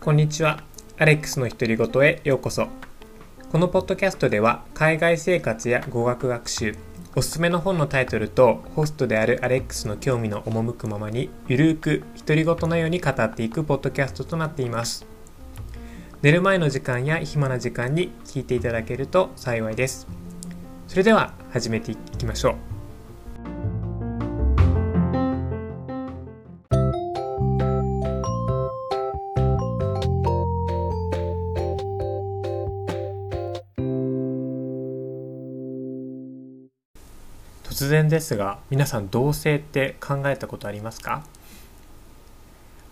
こんにちは。アレックスの独り言へようこそ。このポッドキャストでは海外生活や語学学習、おすすめの本のタイトルとホストであるアレックスの興味の赴くままにゆるーく独り言のように語っていくポッドキャストとなっています。寝る前の時間や暇な時間に聞いていただけると幸いです。それでは始めていきましょう。突然ですが皆さん同性って考えたことありますか？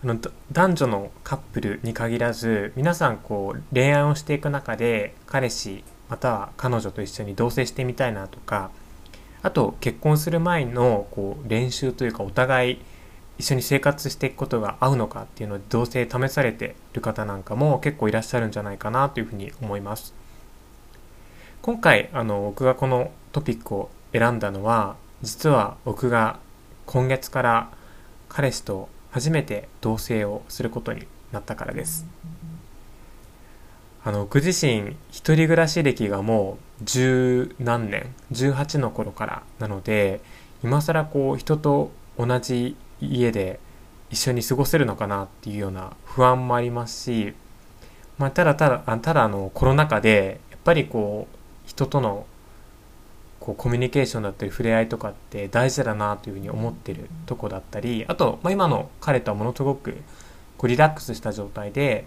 あの男女のカップルに限らず皆さんこう恋愛をしていく中で彼氏または彼女と一緒に同棲してみたいなとかあと結婚する前のこう練習というかお互い一緒に生活していくことが合うのかっていうので同棲試されてる方なんかも結構いらっしゃるんじゃないかなというふうに思います。今回あの僕がこのトピックを選んだのは実は僕が今月から彼氏と初めて同棲をすることになったからです。あの僕自身一人暮らし歴がもう十何年18の頃からなので今更こう人と同じ家で一緒に過ごせるのかなっていうような不安もありますし、まあ、ただただただあのコロナ禍でやっぱりこう人とのこうコミュニケーションだったり触れ合いとかって大事だなというふうに思ってるとこだったりあと、まあ、今の彼とはものすごくこうリラックスした状態で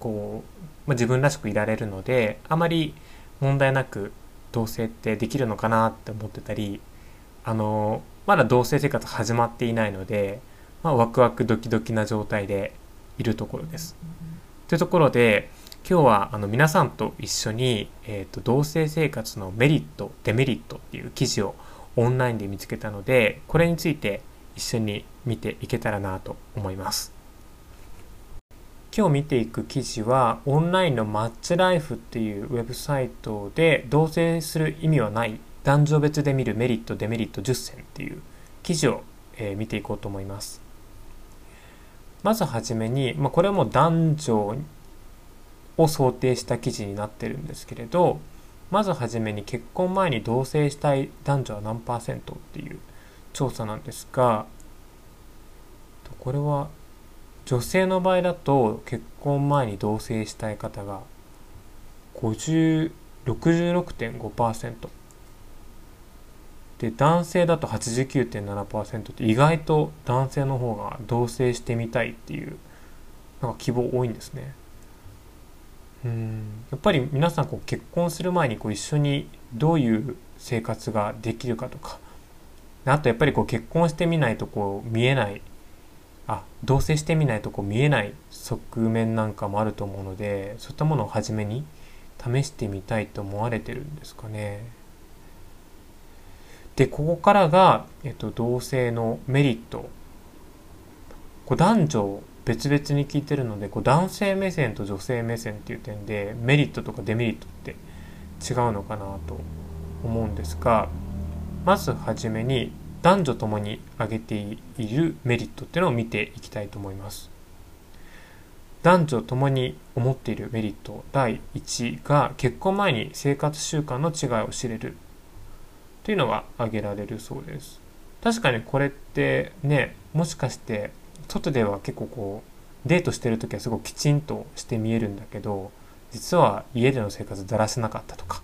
こう、まあ、自分らしくいられるのであまり問題なく同棲ってできるのかなって思ってたりあのまだ同棲生活始まっていないので、まあ、ワクワクドキドキな状態でいるところです。というところで今日はあの皆さんと一緒に、えーと、同性生活のメリットデメリットっていう記事をオンラインで見つけたのでこれについて一緒に見ていけたらなと思います。今日見ていく記事はオンラインのマッチライフっていうウェブサイトで同棲する意味はない男女別で見るメリットデメリット10選っていう記事を、えー、見ていこうと思います。まずはじめに、まあ、これはもう男女を想定した記事になってるんですけれどまずはじめに結婚前に同棲したい男女は何パーセントっていう調査なんですがこれは女性の場合だと結婚前に同棲したい方が66.5%で男性だと89.7%って意外と男性の方が同棲してみたいっていうなんか希望多いんですね。うん。やっぱり皆さんこう結婚する前にこう一緒にどういう生活ができるかとか。あとやっぱりこう結婚してみないとこう見えない。あ同棲してみないとこう見えない側面なんかもあると思うのでそういったものを初めに試してみたいと思われてるんですかね。でここからが、えっと、同性のメリット。こう男女別々に聞いてるのでこう男性目線と女性目線っていう点でメリットとかデメリットって違うのかなと思うんですがまずはじめに男女ともに挙げているメリットっていうのを見ていきたいと思います。男女ともに思っているメリット第1が結婚前に生活習慣の違いを知れるというのが挙げられるそうです。確かにこれってねもしかして外では結構こうデートしてる時はすごくきちんとして見えるんだけど実は家での生活だらしなかったとか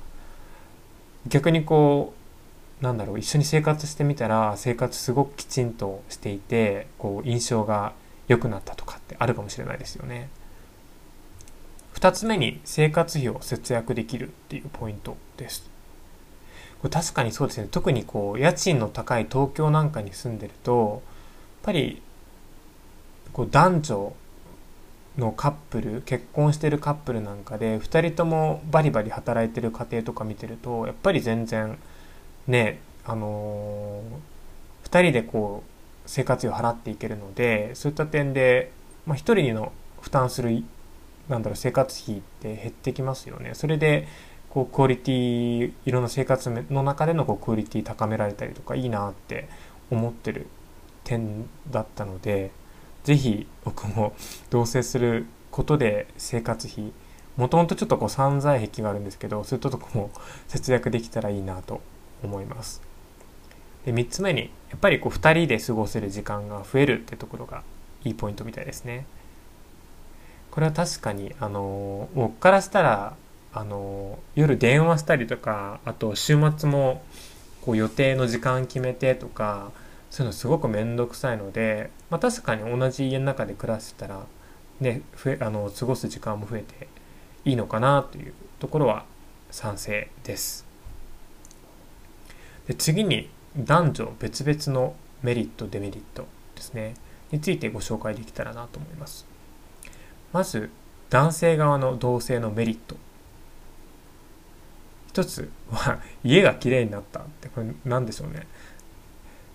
逆にこうなんだろう一緒に生活してみたら生活すごくきちんとしていてこう印象が良くなったとかってあるかもしれないですよね。2つ目に生活費を節約できるっていうポイントです。これ確かにそうですね特にこう家賃の高い東京なんかに住んでるとやっぱりこう男女のカップル結婚してるカップルなんかで2人ともバリバリ働いてる家庭とか見てるとやっぱり全然ねあのー、2人でこう生活費を払っていけるのでそういった点で、まあ、1人の負担するなんだろう生活費って減ってきますよね。それでこうクオリティいろんな生活の中でのこうクオリティ高められたりとかいいなって思ってる点だったので是非僕も同棲することで生活費もともとちょっとこう散財癖があるんですけどそういったとこも節約できたらいいなと思います。で3つ目にやっぱりこう2人で過ごせる時間が増えるってところがいいポイントみたいですね。これは確かにあの僕からしたらあの夜電話したりとかあと週末もこう予定の時間決めてとかそういうのすごく面倒くさいので、まあ、確かに同じ家の中で暮らせたら、ね、増えあの過ごす時間も増えていいのかなというところは賛成です。で次に男女別々のメリットデメリットですねについてご紹介できたらなと思います。まず男性側の同性のメリット一つは家が綺麗になったってこれ何でしょうね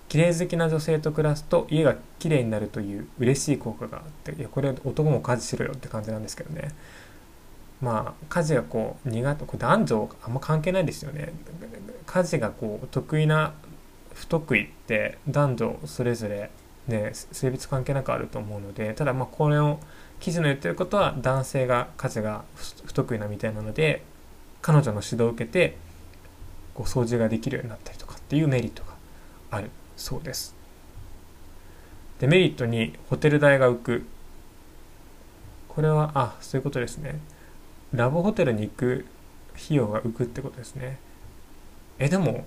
綺麗好きな女性と暮らすと家が綺麗になるという嬉しい効果があっていやこれ男も家事しろよって感じなんですけどね。まあ家事がこう苦手これ男女あんま関係ないですよね。家事がこう得意な不得意って男女それぞれね性別関係なくあると思うのでただまあこれを記事の言ってることは男性が家事が不得意なみたいなので彼女の指導を受けてこう掃除ができるようになったりとかっていうメリットがある。そうです。デメリットにホテル代が浮く。これはあそういうことですね。ラブホテルに行く費用が浮くってことですね。えでも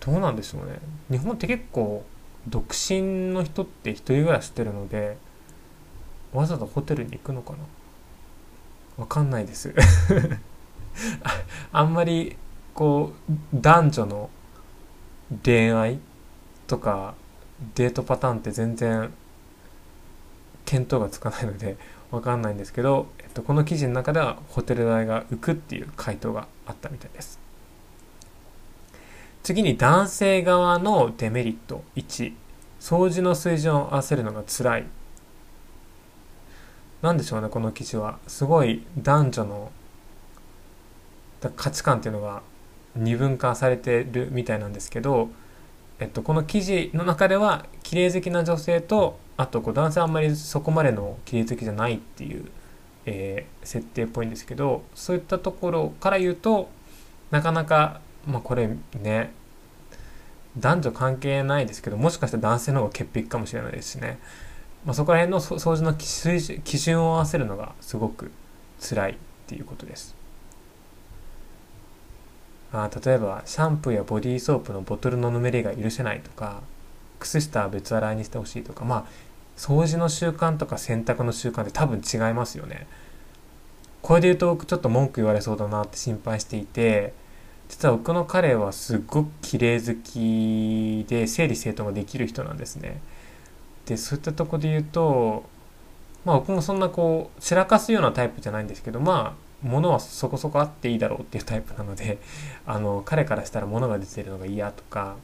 どうなんでしょうね。日本って結構独身の人って一人暮らししてるのでわざわざホテルに行くのかな。わかんないです。あんまりこう男女の恋愛とかデートパターンって全然見当がつかないので分かんないんですけど、えっと、この記事の中ではホテル代が浮くっていう回答があったみたいです。次に男性側のデメリット1掃除の水準を合わせるのが辛い。何でしょうねこの記事は。すごい男女の価値観っていうのが二分化されてるみたいなんですけど、えっと、この記事の中では綺麗好きな女性とあとこう男性あんまりそこまでの綺麗好きじゃないっていう、えー、設定っぽいんですけどそういったところから言うとなかなか、まあ、これね男女関係ないですけどもしかしたら男性の方が潔癖かもしれないですしね、まあ、そこら辺の掃除の基準を合わせるのがすごく辛いっていうことです。あ例えばシャンプーやボディーソープのボトルのぬめりが許せないとか靴下は別洗いにしてほしいとかまあ掃除の習慣とか洗濯の習慣って多分違いますよね。これで言うと僕ちょっと文句言われそうだなって心配していて実は僕の彼はすっごく綺麗好きで整理整頓ができる人なんですね。でそういったとこで言うとまあ僕もそんなこう散らかすようなタイプじゃないんですけどまあ物はそこそこあっていいだろうっていうタイプなので あの彼からしたら物が出てるのが嫌とか、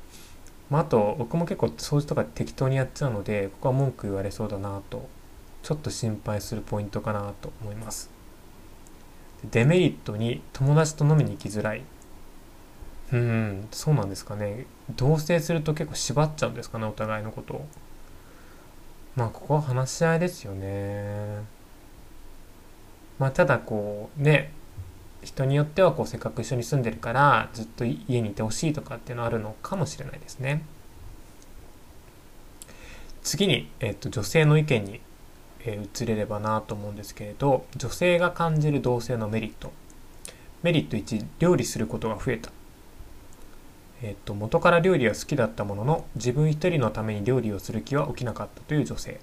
まあ、あと僕も結構掃除とか適当にやっちゃうのでここは文句言われそうだなとちょっと心配するポイントかなと思います。デメリットに友達と飲みに行きづらい。うんそうなんですかね。同棲すると結構縛っちゃうんですかねお互いのことを。まあここは話し合いですよね。まあ、ただこうね人によってはこうせっかく一緒に住んでるからずっと家にいてほしいとかっていうのはあるのかもしれないですね。次に、えっと、女性の意見に、えー、移れればなと思うんですけれど女性が感じる同性のメリット。メリット1料理することが増えた、えっと、元から料理は好きだったものの自分一人のために料理をする気は起きなかったという女性。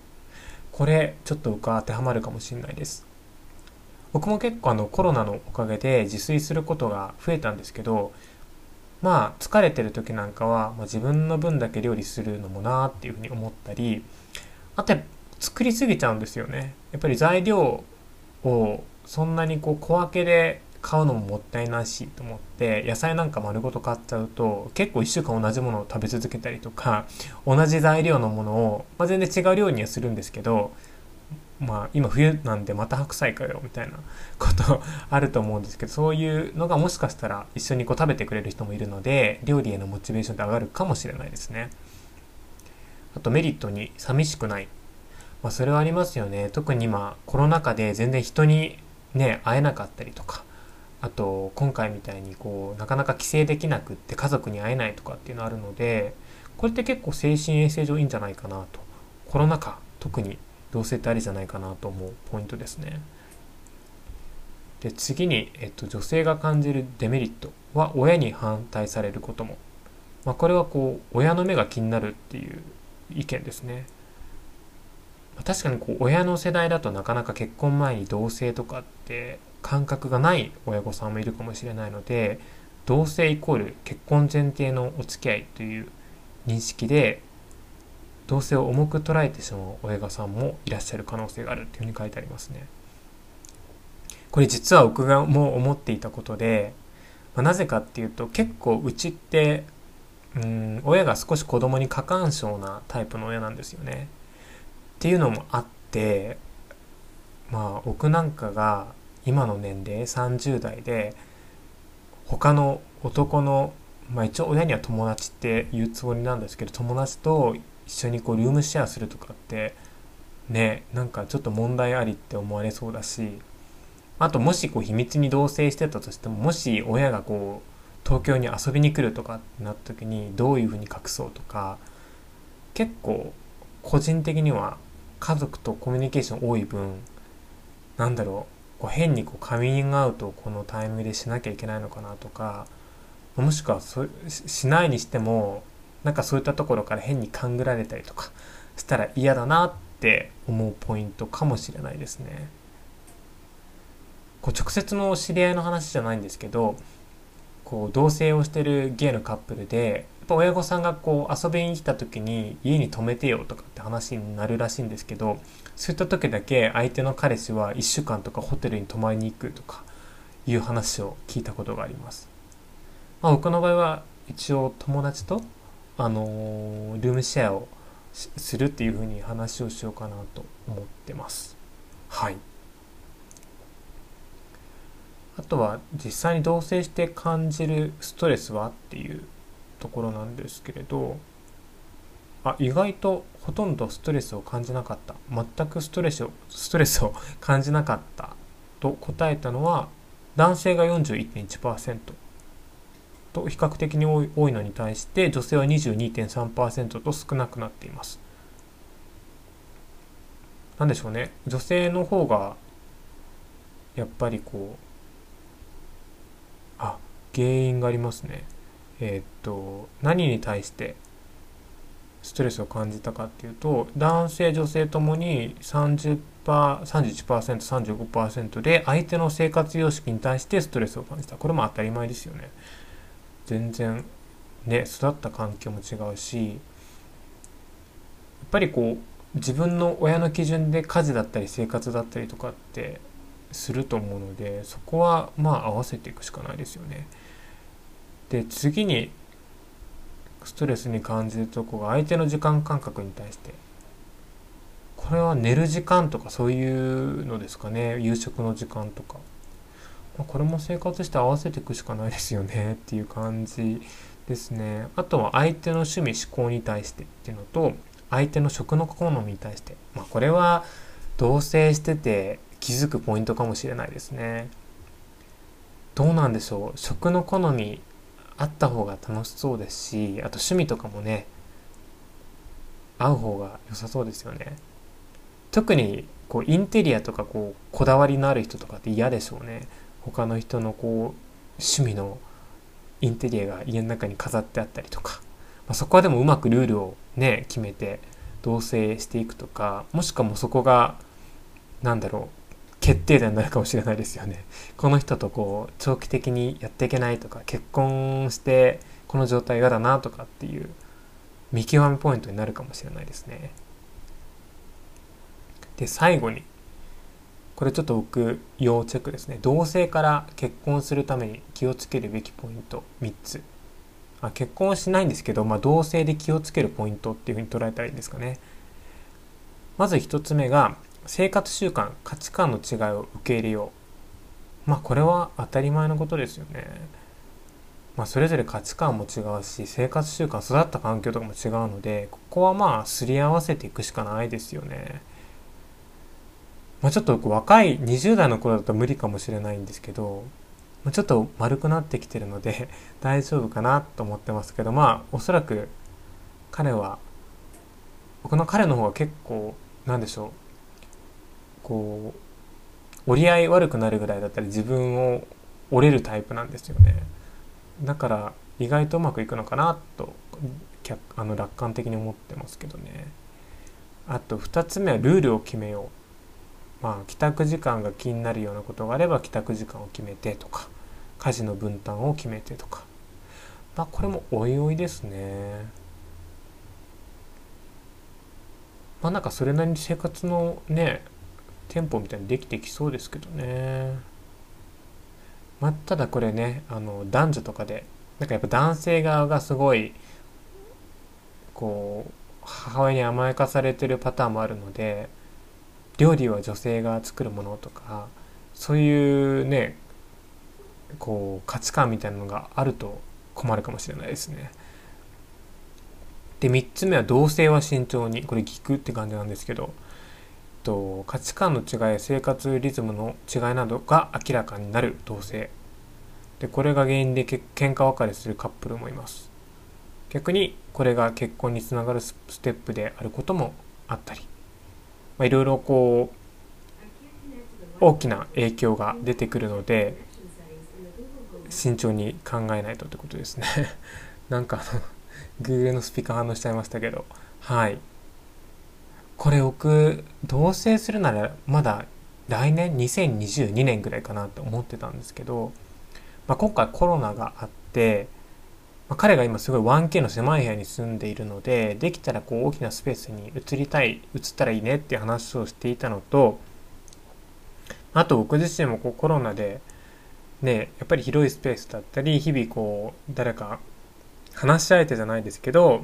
これちょっと僕は当てはまるかもしれないです。僕も結構あのコロナのおかげで自炊することが増えたんですけどまあ疲れてる時なんかは、まあ、自分の分だけ料理するのもなーっていうふうに思ったりあと作りすぎちゃうんですよね。やっぱり材料をそんなにこう小分けで買うのももったいないしと思って野菜なんか丸ごと買っちゃうと結構1週間同じものを食べ続けたりとか同じ材料のものを、まあ、全然違う料理にはするんですけどまあ今冬なんでまた白菜かよみたいなことあると思うんですけどそういうのがもしかしたら一緒にこう食べてくれる人もいるので料理へのモチベーションって上がるかもしれないですね。あとメリットに寂しくない。まあ、それはありますよね。特に今コロナ禍で全然人にね会えなかったりとか。あと今回みたいにこうなかなか帰省できなくって家族に会えないとかっていうのあるのでこれって結構精神衛生上いいんじゃないかなと。コロナ禍特に同性ってありじゃないかなと思うポイントですね。で次に、えっと、女性が感じるデメリットは親に反対されることも、まあ、これはこう親の目が気になるっていう意見ですね。確かにこう親の世代だとなかなか結婚前に同性とかって感覚がない親御さんもいるかもしれないので同性イコール結婚前提のお付き合いという認識で同性を重く捉えてしまう親御さんもいらっしゃる可能性があるっていうふうに書いてありますね。これ実は僕がもう思っていたことで、まあ、なぜかっていうと結構うちってうん親が少し子供に過干渉なタイプの親なんですよね。っていうのもあってまあ僕なんかが今の年齢30代で他の男のまあ一応親には友達って言うつもりなんですけど友達と一緒にこうルームシェアするとかってねなんかちょっと問題ありって思われそうだしあともしこう秘密に同棲してたとしてももし親がこう東京に遊びに来るとかってなった時にどういうふうに隠そうとか結構個人的には家族とコミュニケーション多い分なんだろうこう変にこうカミングアウトをこのタイミングでしなきゃいけないのかなとかもしくはそしないにしてもなんかそういったところから変に勘ぐられたりとかしたら嫌だなって思うポイントかもしれないですね。こう直接の知り合いの話じゃないんですけどこう同棲をしてるゲイのカップルでやっぱ親御さんがこう遊びに来た時に家に泊めてよとかって話になるらしいんですけどそういった時だけ相手の彼氏は1週間とかホテルに泊まりに行くとかいう話を聞いたことがあります。まあ、僕の場合は一応友達と、あのー、ルームシェアをするっていうふうに話をしようかなと思ってます。はい。あとは実際に同棲して感じるストレスはっていうところなんですけれどあ意外とほとんどストレスを感じなかった全くストレスをストレスを感じなかったと答えたのは男性が41.1%と比較的に多い多いのに対して女性は22.3%と少なくなっています。なんでしょうね女性の方がやっぱりこうあ原因がありますね。えー、っと何に対してストレスを感じたかっていうと男性女性ともに 30%, 31%35% で相手の生活様式に対してストレスを感じたこれも当たり前ですよね全然ね育った環境も違うしやっぱりこう自分の親の基準で家事だったり生活だったりとかってすると思うのでそこはまあ合わせていくしかないですよね。で次にストレスに感じるとこが相手の時間感覚に対して。これは寝る時間とかそういうのですかね。夕食の時間とか、まあ、これも生活して合わせていくしかないですよねっていう感じですね。あとは相手の趣味思考に対してっていうのと相手の食の好みに対して。まあこれは同棲してて気づくポイントかもしれないですね。どうなんでしょう？食の好みあった方が楽しそうですしあと趣味とかもね合う方が良さそうですよね。特にこうインテリアとかこうこだわりのある人とかって嫌でしょうね。他の人のこう趣味のインテリアが家の中に飾ってあったりとか、まあ、そこはでもうまくルールをね決めて同棲していくとかもしくはもうそこがなんだろう決定打になるかもしれないですよね。この人とこう長期的にやっていけないとか結婚してこの状態嫌だなとかっていう見極めポイントになるかもしれないですね。で最後にこれちょっと僕要チェックですね。同性から結婚するために気をつけるべきポイント。3つ。あ結婚はしないんですけど、まあ、同性で気をつけるポイントっていうふうに捉えたらいいんですかね。まず1つ目が生活習慣価値観の違いを受け入れよう。まあこれは当たり前のことですよね。まあ、それぞれ価値観も違うし生活習慣育った環境とかも違うのでここはまあすり合わせていくしかないですよね。まあ、ちょっと若い20代の頃だと無理かもしれないんですけど、まあ、ちょっと丸くなってきてるので 大丈夫かなと思ってますけどまあおそらく彼は僕の彼の方が結構なんでしょうこう折り合い悪くなるぐらいだったり自分を折れるタイプなんですよね。だから意外とうまくいくのかなとあの楽観的に思ってますけどね。あと2つ目はルールを決めよう。まあ帰宅時間が気になるようなことがあれば帰宅時間を決めてとか家事の分担を決めてとか。まあこれもおいおいですね。まあなんかそれなりに生活のねテンポみたいにできてきそうですけどね。まあただこれねあの男女とかでなんかやっぱ男性側がすごいこう母親に甘やかされてるパターンもあるので料理は女性が作るものとかそういうねこう価値観みたいなのがあると困るかもしれないですね。で3つ目は同性は慎重に。これ聞くって感じなんですけどえっと価値観の違い生活リズムの違いなどが明らかになる同性。でこれが原因でけ喧嘩別れするカップルもいます。逆にこれが結婚につながるステップであることもあったり。まいろいろこう大きな影響が出てくるので慎重に考えないとってことですね。なんかあの Google のスピーカー反応しちゃいましたけど。はい。これ僕同棲するならまだ来年2022年ぐらいかなと思ってたんですけど、まあ、今回コロナがあって、まあ、彼が今すごい 1K の狭い部屋に住んでいるのでできたらこう大きなスペースに移りたい移ったらいいねっていう話をしていたのとあと僕自身もこうコロナでねやっぱり広いスペースだったり日々こう誰か話し相手じゃないですけど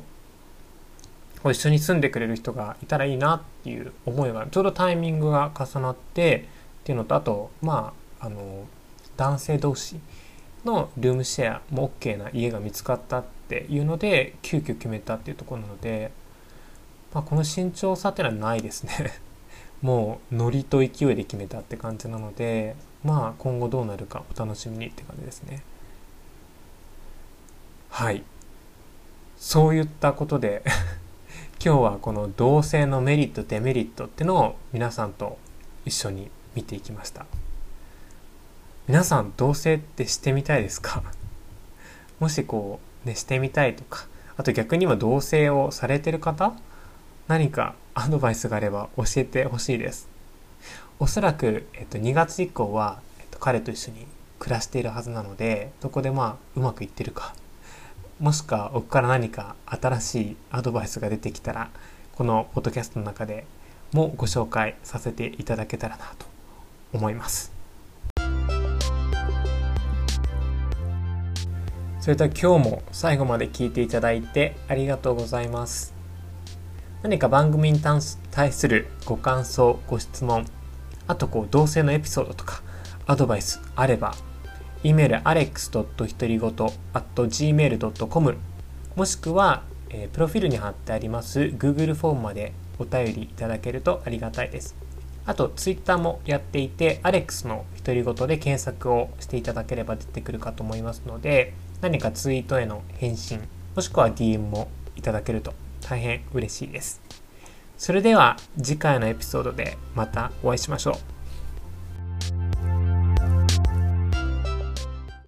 こう一緒に住んでくれる人がいたらいいなっていう思いがちょうどタイミングが重なってっていうのとあとまああの男性同士のルームシェアも OK な家が見つかったっていうので急遽決めたっていうところなので、まあ、この慎重さっていうのはないですね。もうノリと勢いで決めたって感じなのでまあ今後どうなるかお楽しみにって感じですね。はい。そういったことで 今日はこの同性のメリットデメリットってのを皆さんと一緒に見ていきました。皆さん同棲ってしてみたいですか？もしこうねしてみたいとか。あと逆に今同棲をされてる方？何かアドバイスがあれば教えてほしいです。おそらく、えっと、2月以降は、えっと、彼と一緒に暮らしているはずなのでそこでまあうまくいってるか。もしくは僕から何か新しいアドバイスが出てきたらこのポッドキャストの中でもご紹介させていただけたらなと思います。それでは今日も最後まで聞いていただいてありがとうございます何か番組に対するご感想ご質問あとこう同性のエピソードとかアドバイスあれば e メール alex. ひとりごと gmail.com もしくは、えー、プロフィールに貼ってあります Google フォームまでお便りいただけるとありがたいです。あと Twitter もやっていて alex のひとりごとで検索をしていただければ出てくるかと思いますので何かツイートへの返信もしくは DM もいただけると大変嬉しいです。それでは次回のエピソードでまたお会いしましょう。